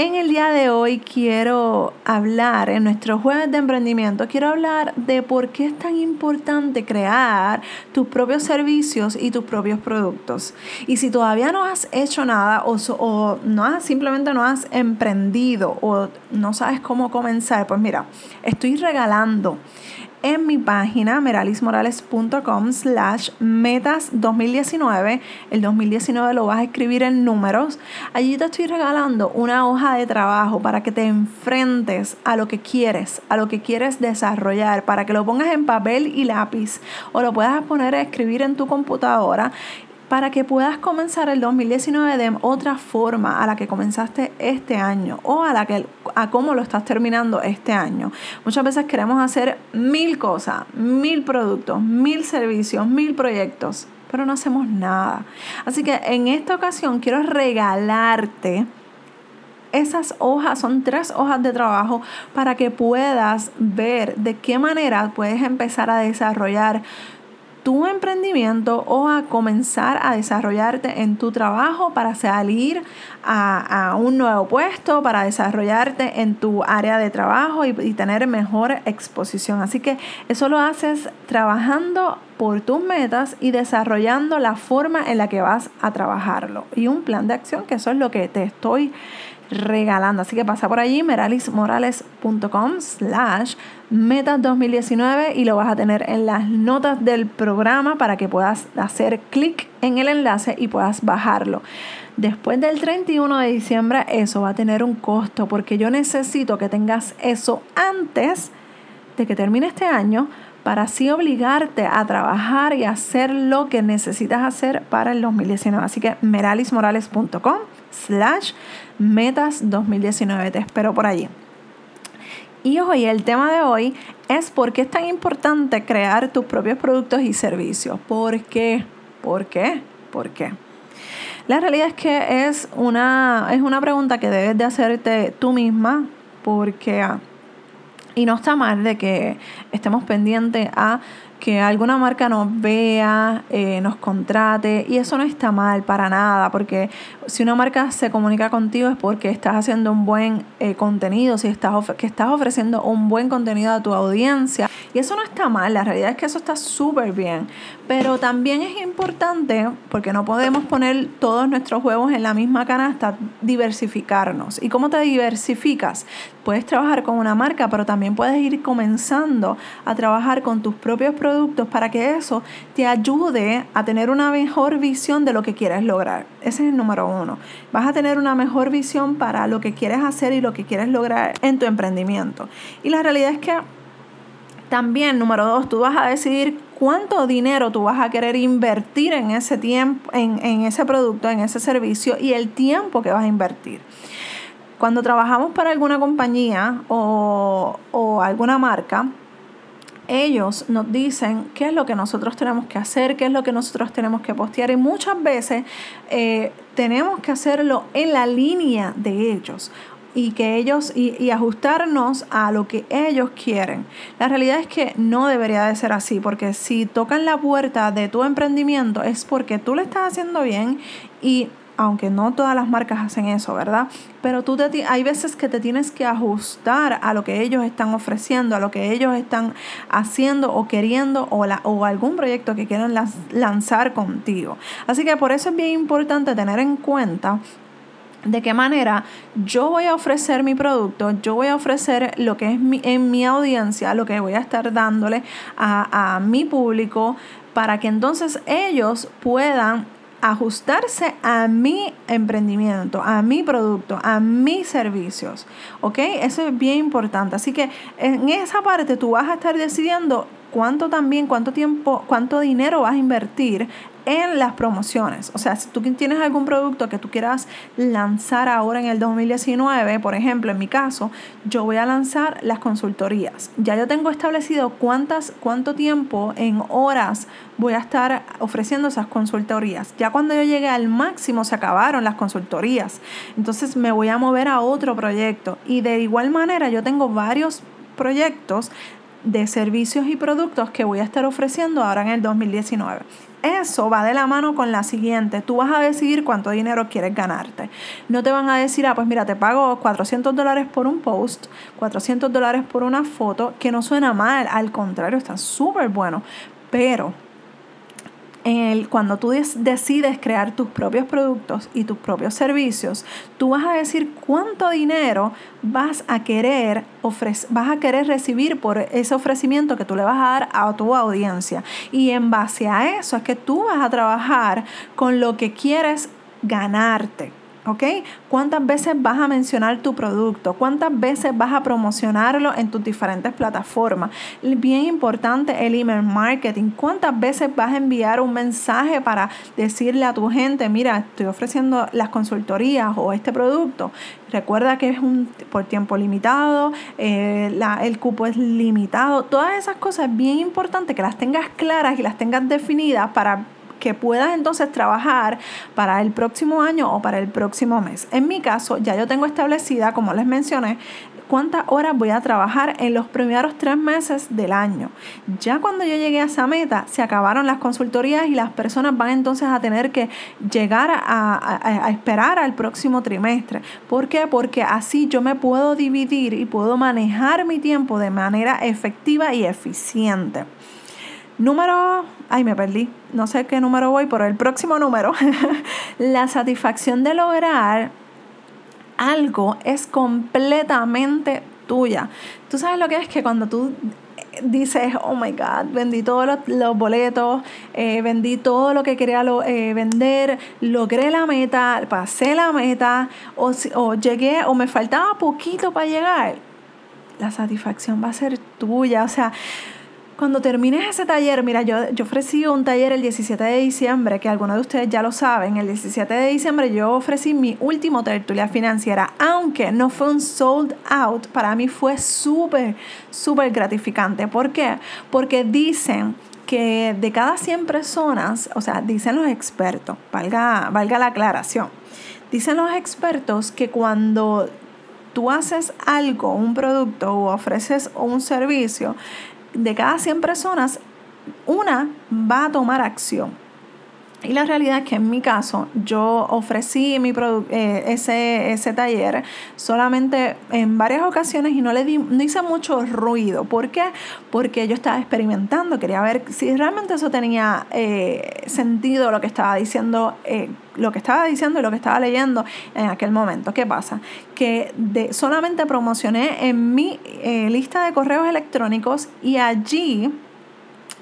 En el día de hoy quiero hablar, en nuestro jueves de emprendimiento, quiero hablar de por qué es tan importante crear tus propios servicios y tus propios productos. Y si todavía no has hecho nada o, o no has, simplemente no has emprendido o no sabes cómo comenzar, pues mira, estoy regalando en mi página meralismorales.com slash metas 2019. El 2019 lo vas a escribir en números. Allí te estoy regalando una hoja de trabajo para que te enfrentes a lo que quieres, a lo que quieres desarrollar, para que lo pongas en papel y lápiz o lo puedas poner a escribir en tu computadora para que puedas comenzar el 2019 de otra forma a la que comenzaste este año o a la que a cómo lo estás terminando este año. Muchas veces queremos hacer mil cosas, mil productos, mil servicios, mil proyectos, pero no hacemos nada. Así que en esta ocasión quiero regalarte esas hojas, son tres hojas de trabajo para que puedas ver de qué manera puedes empezar a desarrollar tu emprendimiento o a comenzar a desarrollarte en tu trabajo para salir a, un nuevo puesto, para desarrollarte en tu área de trabajo y, tener mejor exposición. Así que eso lo haces trabajando por tus metas y desarrollando la forma en la que vas a trabajarlo. Y un plan de acción, que eso es lo que te estoy regalando. Así que pasa por allí, meralismorales.com slash metas 2019 y lo vas a tener en las notas del programa para que puedas hacer clic en el enlace y puedas bajarlo. Después del 31 de diciembre eso va a tener un costo porque yo necesito que tengas eso antes de que termine este año para así obligarte a trabajar y hacer lo que necesitas hacer para el 2019. Así que meralismorales.com slash metas 2019. Te espero por allí. Y hoy el tema de hoy es por qué es tan importante crear tus propios productos y servicios. ¿Por qué? ¿Por qué? ¿Por qué? La realidad es que es una, es una pregunta que debes de hacerte tú misma porque ah, y no está mal de que estemos pendientes a que alguna marca nos vea, eh, nos contrate, y eso no está mal para nada, porque si una marca se comunica contigo es porque estás haciendo un buen eh, contenido, si estás que estás ofreciendo un buen contenido a tu audiencia, y eso no está mal, la realidad es que eso está súper bien, pero también es importante, porque no podemos poner todos nuestros huevos en la misma canasta, diversificarnos. ¿Y cómo te diversificas? Puedes trabajar con una marca, pero también puedes ir comenzando a trabajar con tus propios productos para que eso te ayude a tener una mejor visión de lo que quieres lograr. Ese es el número uno. Vas a tener una mejor visión para lo que quieres hacer y lo que quieres lograr en tu emprendimiento. Y la realidad es que también, número dos, tú vas a decidir cuánto dinero tú vas a querer invertir en ese tiempo, en, en, ese producto, en ese servicio y el tiempo que vas a invertir. Cuando trabajamos para alguna compañía o, o alguna marca, ellos nos dicen qué es lo que nosotros tenemos que hacer, qué es lo que nosotros tenemos que postear y muchas veces eh, tenemos que hacerlo en la línea de ellos y que ellos y, ajustarnos a lo que ellos quieren. La realidad es que no debería de ser así, porque si tocan la puerta de tu emprendimiento es porque tú lo estás haciendo bien y aunque no todas las marcas hacen eso, ¿verdad? Pero tú te, hay veces que te tienes que ajustar a lo que ellos están ofreciendo, a lo que ellos están haciendo o queriendo o, la, o algún proyecto que quieran lanzar contigo. Así que por eso es bien importante tener en cuenta de qué manera yo voy a ofrecer mi producto, yo voy a ofrecer lo que es mi, en mi audiencia, lo que voy a estar dándole a, a mi público para que entonces ellos puedan ajustarse a mi emprendimiento, a mi producto, a mis servicios. ¿Ok? Eso es bien importante. Así que en esa parte tú vas a estar decidiendo cuánto también, cuánto tiempo, cuánto dinero vas a invertir en las promociones. O sea, si tú tienes algún producto que tú quieras lanzar ahora en el 2019, por ejemplo, en mi caso, yo voy a lanzar las consultorías. Ya yo tengo establecido cuántas, cuánto tiempo en horas voy a estar ofreciendo esas consultorías. Ya cuando yo llegue al máximo se acabaron las consultorías. Entonces me voy a mover a otro proyecto. Y de igual manera yo tengo varios proyectos de servicios y productos que voy a estar ofreciendo ahora en el 2019. Eso va de la mano con la siguiente. Tú vas a decidir cuánto dinero quieres ganarte. No te van a decir, ah, pues mira, te pago 400 dólares por un post, 400 dólares por una foto, que no suena mal, al contrario, está súper bueno. Pero cuando tú decides crear tus propios productos y tus propios servicios, tú vas a decir cuánto dinero vas a querer vas a querer recibir por ese ofrecimiento que tú le vas a dar a tu audiencia. Y en base a eso es que tú vas a trabajar con lo que quieres ganarte. ¿Ok? ¿Cuántas veces vas a mencionar tu producto? ¿Cuántas veces vas a promocionarlo en tus diferentes plataformas? Bien importante el email marketing. ¿Cuántas veces vas a enviar un mensaje para decirle a tu gente, mira, estoy ofreciendo las consultorías o este producto? Recuerda que es un por tiempo limitado, eh, el cupo es limitado. Todas esas cosas bien importante que las tengas claras y las tengas definidas para que puedas entonces trabajar para el próximo año o para el próximo mes. En mi caso, ya yo tengo establecida, como les mencioné, cuántas horas voy a trabajar en los primeros tres meses del año. Ya cuando yo llegué a esa meta, se acabaron las consultorías y las personas van entonces a tener que llegar a, a esperar al próximo trimestre. ¿Por qué? Porque así yo me puedo dividir y puedo manejar mi tiempo de manera efectiva y eficiente. Número, ay me perdí, no sé qué número voy, pero el próximo número, la satisfacción de lograr algo es completamente tuya. Tú sabes lo que es que cuando tú dices, oh my God, vendí todos los, boletos, eh, vendí todo lo que quería eh, vender, logré la meta, pasé la meta, o, o llegué, o me faltaba poquito para llegar, la satisfacción va a ser tuya. O sea, cuando termines ese taller, mira, yo, yo ofrecí un taller el 17 de diciembre, que algunos de ustedes ya lo saben, el 17 de diciembre yo ofrecí mi último tertulia financiera, aunque no fue un sold out, para mí fue súper, súper gratificante. ¿Por qué? Porque dicen que de cada 100 personas, o sea, dicen los expertos, valga, valga la aclaración, dicen los expertos que cuando tú haces algo, un producto o ofreces un servicio, de cada 100 personas, una va a tomar acción. Y la realidad es que en mi caso yo ofrecí mi eh, ese, ese taller solamente en varias ocasiones y no le di, no hice mucho ruido. ¿Por qué? Porque yo estaba experimentando, quería ver si realmente eso tenía eh, sentido lo que estaba diciendo, eh, lo que estaba diciendo y lo que estaba leyendo en aquel momento. ¿Qué pasa? Que de, solamente promocioné en mi lista de correos electrónicos y allí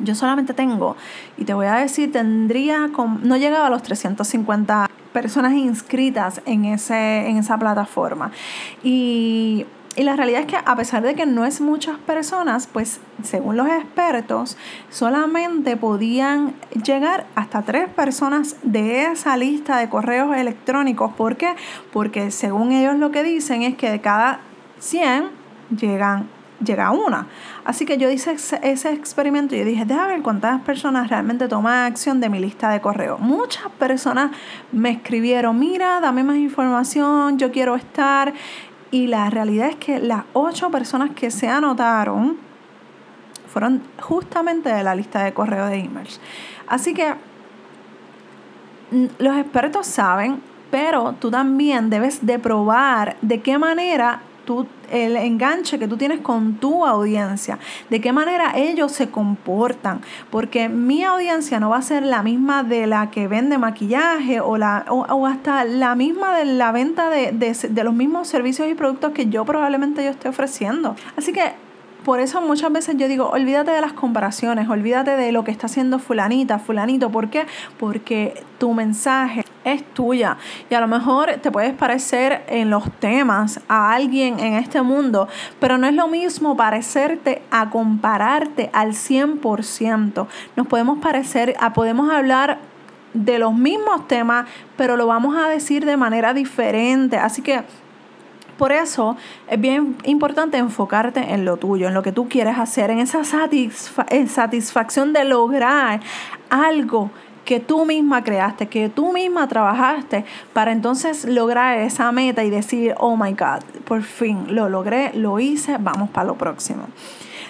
yo solamente tengo, y te voy a decir, tendría, no llegaba a los 350 personas inscritas en, ese, en esa plataforma. Y, y la realidad es que a pesar de que no es muchas personas, pues según los expertos, solamente podían llegar hasta tres personas de esa lista de correos electrónicos. ¿Por qué? Porque según ellos lo que dicen es que de cada 100 llegan llega una. Así que yo hice ese experimento y dije, déjame ver cuántas personas realmente toman acción de mi lista de correo. Muchas personas me escribieron, mira, dame más información, yo quiero estar. Y la realidad es que las ocho personas que se anotaron fueron justamente de la lista de correo de emails. Así que los expertos saben, pero tú también debes de probar de qué manera tú, el enganche que tú tienes con tu audiencia, de qué manera ellos se comportan, porque mi audiencia no va a ser la misma de la que vende maquillaje o, la, o, hasta la misma de la venta de, de, de los mismos servicios y productos que yo probablemente yo esté ofreciendo. Así que por eso muchas veces yo digo, olvídate de las comparaciones, olvídate de lo que está haciendo fulanita, fulanito. ¿Por qué? Porque tu mensaje es tuya y a lo mejor te puedes parecer en los temas a alguien en este mundo, pero no es lo mismo parecerte a compararte al 100%. Nos podemos parecer, a, podemos hablar de los mismos temas, pero lo vamos a decir de manera diferente. Así que por eso es bien importante enfocarte en lo tuyo, en lo que tú quieres hacer, en esa satisfacción de lograr algo que tú misma creaste, que tú misma trabajaste para entonces lograr esa meta y decir, oh my God, por fin lo logré, lo hice, vamos para lo próximo.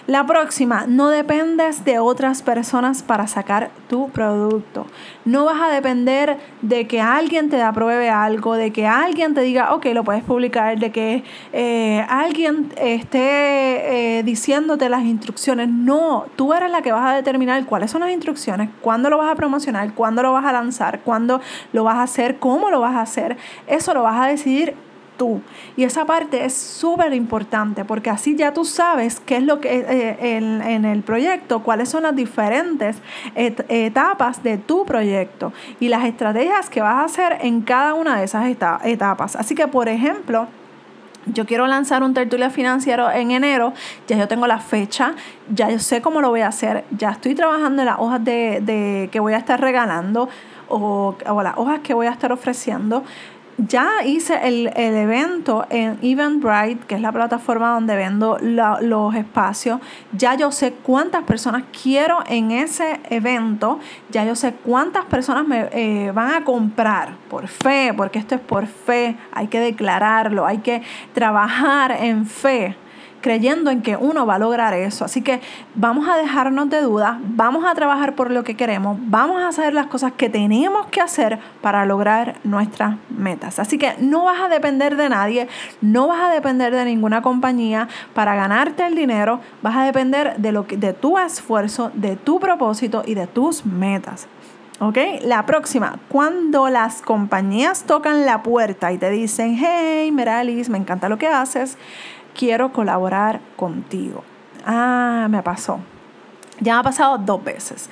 La próxima, no dependes de otras personas para sacar tu producto. No vas a depender de que alguien te apruebe algo, de que alguien te diga, ok, lo puedes publicar, de que eh, alguien esté eh, diciéndote las instrucciones. No, tú eres la que vas a determinar cuáles son las instrucciones, cuándo lo vas a promocionar, cuándo lo vas a lanzar, cuándo lo vas a hacer, cómo lo vas a hacer. Eso lo vas a decidir tú. Y esa parte es súper importante porque así ya tú sabes qué es lo que eh, en, el proyecto, cuáles son las diferentes etapas de tu proyecto y las estrategias que vas a hacer en cada una de esas etapas. Así que, por ejemplo, yo quiero lanzar un tertulia financiero en enero, ya yo tengo la fecha, ya yo sé cómo lo voy a hacer, ya estoy trabajando en las hojas de, que voy a estar regalando o, o las hojas que voy a estar ofreciendo ya hice el, evento en Eventbrite, que es la plataforma donde vendo los espacios. Ya yo sé cuántas personas quiero en ese evento. Ya yo sé cuántas personas me eh, van a comprar por fe, porque esto es por fe. Hay que declararlo, hay que trabajar en fe creyendo en que uno va a lograr eso. Así que vamos a dejarnos de dudas, vamos a trabajar por lo que queremos, vamos a hacer las cosas que tenemos que hacer para lograr nuestras metas. Así que no vas a depender de nadie, no vas a depender de ninguna compañía para ganarte el dinero, vas a depender de, lo que, de tu esfuerzo, de tu propósito y de tus metas. ¿Ok? La próxima, cuando las compañías tocan la puerta y te dicen, hey, Meralis, me encanta lo que haces, quiero colaborar contigo. Ah, me pasó. Ya me ha pasado dos veces.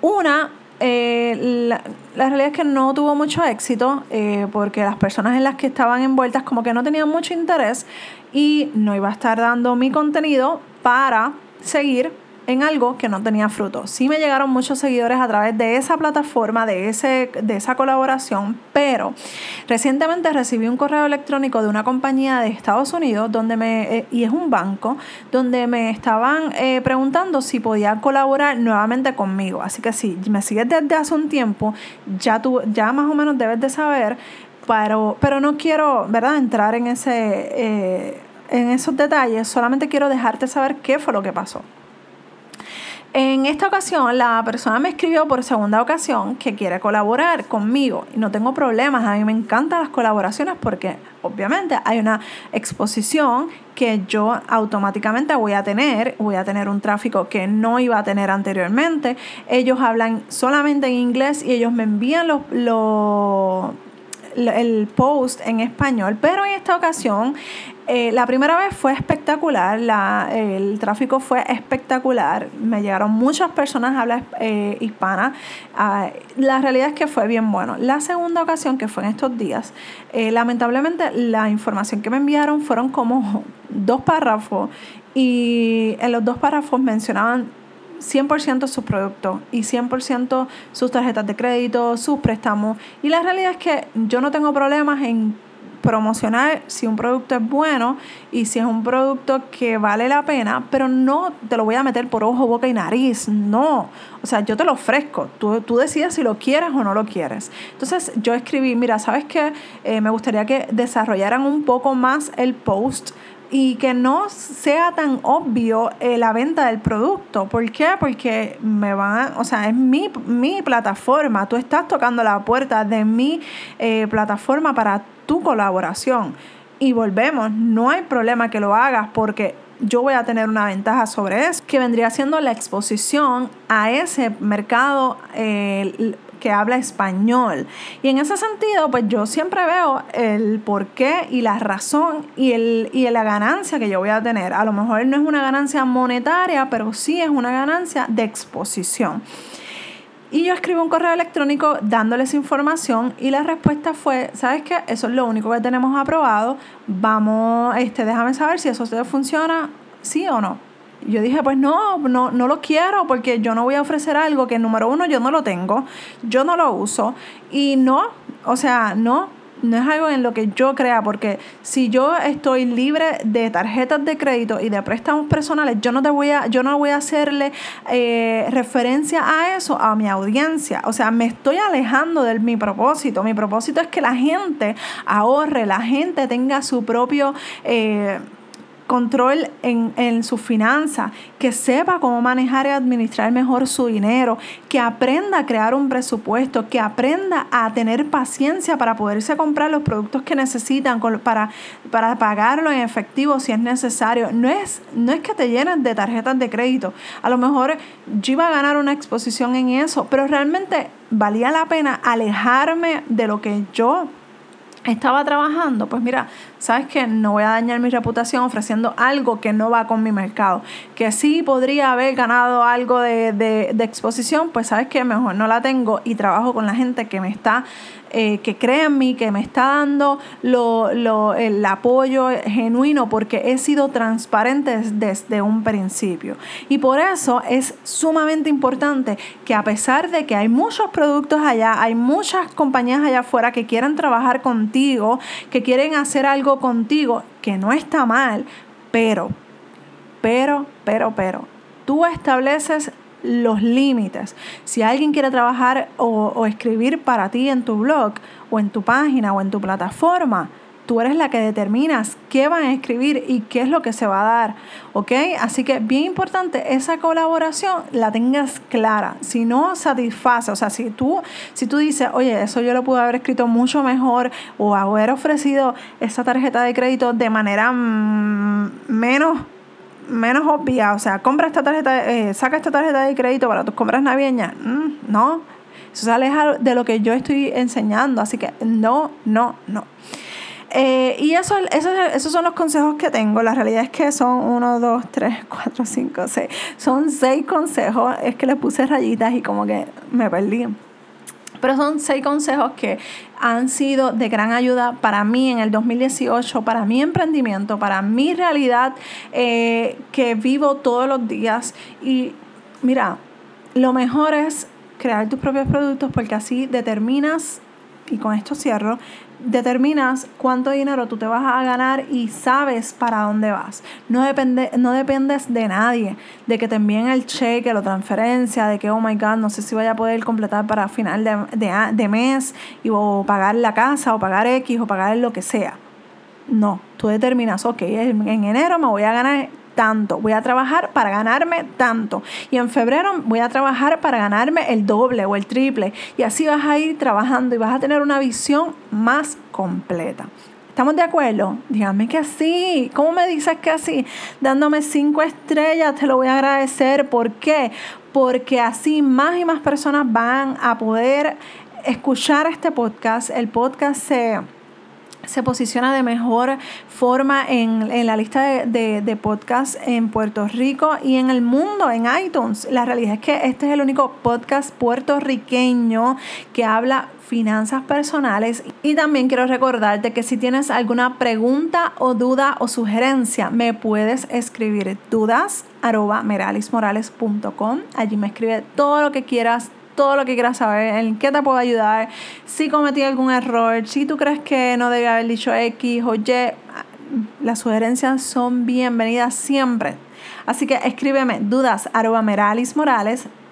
Una, eh, la, realidad es que no tuvo mucho éxito eh, porque las personas en las que estaban envueltas como que no tenían mucho interés y no iba a estar dando mi contenido para seguir en algo que no tenía fruto. Sí me llegaron muchos seguidores a través de esa plataforma, de, ese, de esa colaboración, pero recientemente recibí un correo electrónico de una compañía de Estados Unidos donde me, eh, y es un banco, donde me estaban eh, preguntando si podía colaborar nuevamente conmigo. Así que si me sigues desde hace un tiempo, ya, tú, ya más o menos debes de saber, pero, pero no quiero ¿verdad? entrar en, ese, eh, en esos detalles, solamente quiero dejarte saber qué fue lo que pasó. En esta ocasión, la persona me escribió por segunda ocasión que quiere colaborar conmigo no tengo problemas. A mí me encantan las colaboraciones porque obviamente hay una exposición que yo automáticamente voy a tener, voy a tener un tráfico que no iba a tener anteriormente. Ellos hablan solamente en inglés y ellos me envían los el post en español, pero en esta ocasión eh, la primera vez fue espectacular, el tráfico fue espectacular, me llegaron muchas personas a hablar eh, hispana, ah, la realidad es que fue bien bueno. La segunda ocasión, que fue en estos días, eh, lamentablemente la información que me enviaron fueron como dos párrafos y en los dos párrafos mencionaban 100% sus productos y 100% sus tarjetas de crédito, sus préstamos. Y la realidad es que yo no tengo problemas en promocionar si un producto es bueno y si es un producto que vale la pena, pero no te lo voy a meter por ojo, boca y nariz, no. O sea, yo te lo ofrezco, tú, tú decides si lo quieres o no lo quieres. Entonces yo escribí, mira, ¿sabes qué? Eh, me gustaría que desarrollaran un poco más el post y que no sea tan obvio eh, la venta del producto. ¿Por qué? Porque me van, o sea, es mi, mi plataforma, tú estás tocando la puerta de mi eh, plataforma para tu colaboración. Y volvemos, no hay problema que lo hagas porque yo voy a tener una ventaja sobre eso, que vendría siendo la exposición a ese mercado eh, que habla español. Y en ese sentido, pues yo siempre veo el porqué y la razón y, el, y la ganancia que yo voy a tener. A lo mejor no es una ganancia monetaria, pero sí es una ganancia de exposición. Y yo escribí un correo electrónico dándoles información y la respuesta fue, ¿sabes qué? Eso es lo único que tenemos aprobado. Vamos, este, déjame saber si eso funciona, sí o no. Yo dije, pues no, no, no lo quiero porque yo no voy a ofrecer algo que número uno yo no lo tengo, yo no lo uso y no, o sea, no, no es algo en lo que yo crea, porque si yo estoy libre de tarjetas de crédito y de préstamos personales, yo no te voy a, yo no voy a hacerle eh, referencia a eso a mi audiencia. O sea, me estoy alejando de mi propósito. Mi propósito es que la gente ahorre, la gente tenga su propio eh, control en, en sus finanzas, que sepa cómo manejar y administrar mejor su dinero, que aprenda a crear un presupuesto, que aprenda a tener paciencia para poderse comprar los productos que necesitan para, para pagarlo en efectivo si es necesario. No es, no es que te llenen de tarjetas de crédito. A lo mejor yo iba a ganar una exposición en eso, pero realmente valía la pena alejarme de lo que yo estaba trabajando, pues mira, sabes que no voy a dañar mi reputación ofreciendo algo que no va con mi mercado. Que sí podría haber ganado algo de, de, de exposición, pues sabes que mejor no la tengo y trabajo con la gente que me está eh, que cree en mí, que me está dando lo, el apoyo genuino porque he sido transparente desde un principio. Y por eso es sumamente importante que a pesar de que hay muchos productos allá, hay muchas compañías allá afuera que quieren trabajar contigo, que quieren hacer algo contigo, que no está mal, pero, pero, pero, pero, tú estableces los límites. Si alguien quiere trabajar o, escribir para ti en tu blog o en tu página o en tu plataforma, tú eres la que determinas qué van a escribir y qué es lo que se va a dar, ¿ok? Así que bien importante, esa colaboración la tengas clara. Si no satisface, o sea, si tú, si tú dices, oye, eso yo lo pude haber escrito mucho mejor o haber ofrecido esa tarjeta de crédito de manera mm, menos menos obvia, o sea, compra esta tarjeta, eh, saca esta tarjeta de crédito para tus compras navideñas, mm, no, eso se aleja de lo que yo estoy enseñando, así que no, no, no. Eh, y eso, esos son los consejos que tengo. La realidad es que son uno, dos, tres, cuatro, cinco, seis. Son seis consejos. Es que le puse rayitas y como que me perdí. Pero son seis consejos que han sido de gran ayuda para mí en el 2018, para mi emprendimiento, para mi realidad eh, que vivo todos los días. Y mira, lo mejor es crear tus propios productos porque así determinas, y con esto cierro, determinas cuánto dinero tú te vas a ganar y sabes para dónde vas. No, depende, no dependes de nadie, de que te envíen el cheque, la transferencia, de que, oh my God, no sé si vaya a poder completar para final de, de, mes y, o pagar la casa o pagar X o pagar lo que sea. No, tú determinas, ok, en enero me voy a ganar tanto, voy a trabajar para ganarme tanto. Y en febrero voy a trabajar para ganarme el doble o el triple. Y así vas a ir trabajando y vas a tener una visión más completa. ¿Estamos de acuerdo? Dígame que sí. ¿Cómo me dices que sí? Dándome cinco estrellas, te lo voy a agradecer. ¿Por qué? Porque así más y más personas van a poder escuchar este podcast. El podcast se se posiciona de mejor forma en, la lista de, de, podcasts en Puerto Rico y en el mundo, en iTunes. La realidad es que este es el único podcast puertorriqueño que habla finanzas personales y también quiero recordarte que si tienes alguna pregunta o duda o sugerencia me puedes escribir dudas arroba meralismorales.com allí me escribe todo lo que quieras todo lo que quieras saber, en qué te puedo ayudar, si cometí algún error, si tú crees que no debía haber dicho X o Y, las sugerencias son bienvenidas siempre. Así que escríbeme dudas arroba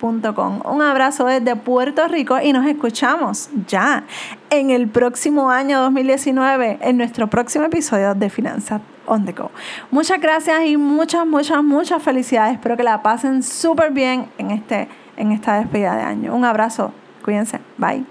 Un abrazo desde Puerto Rico y nos escuchamos ya en el próximo año 2019, en nuestro próximo episodio de Finanzas on the Go. Muchas gracias y muchas, muchas, muchas felicidades. Espero que la pasen súper bien en este en esta despedida de año. Un abrazo, cuídense, bye.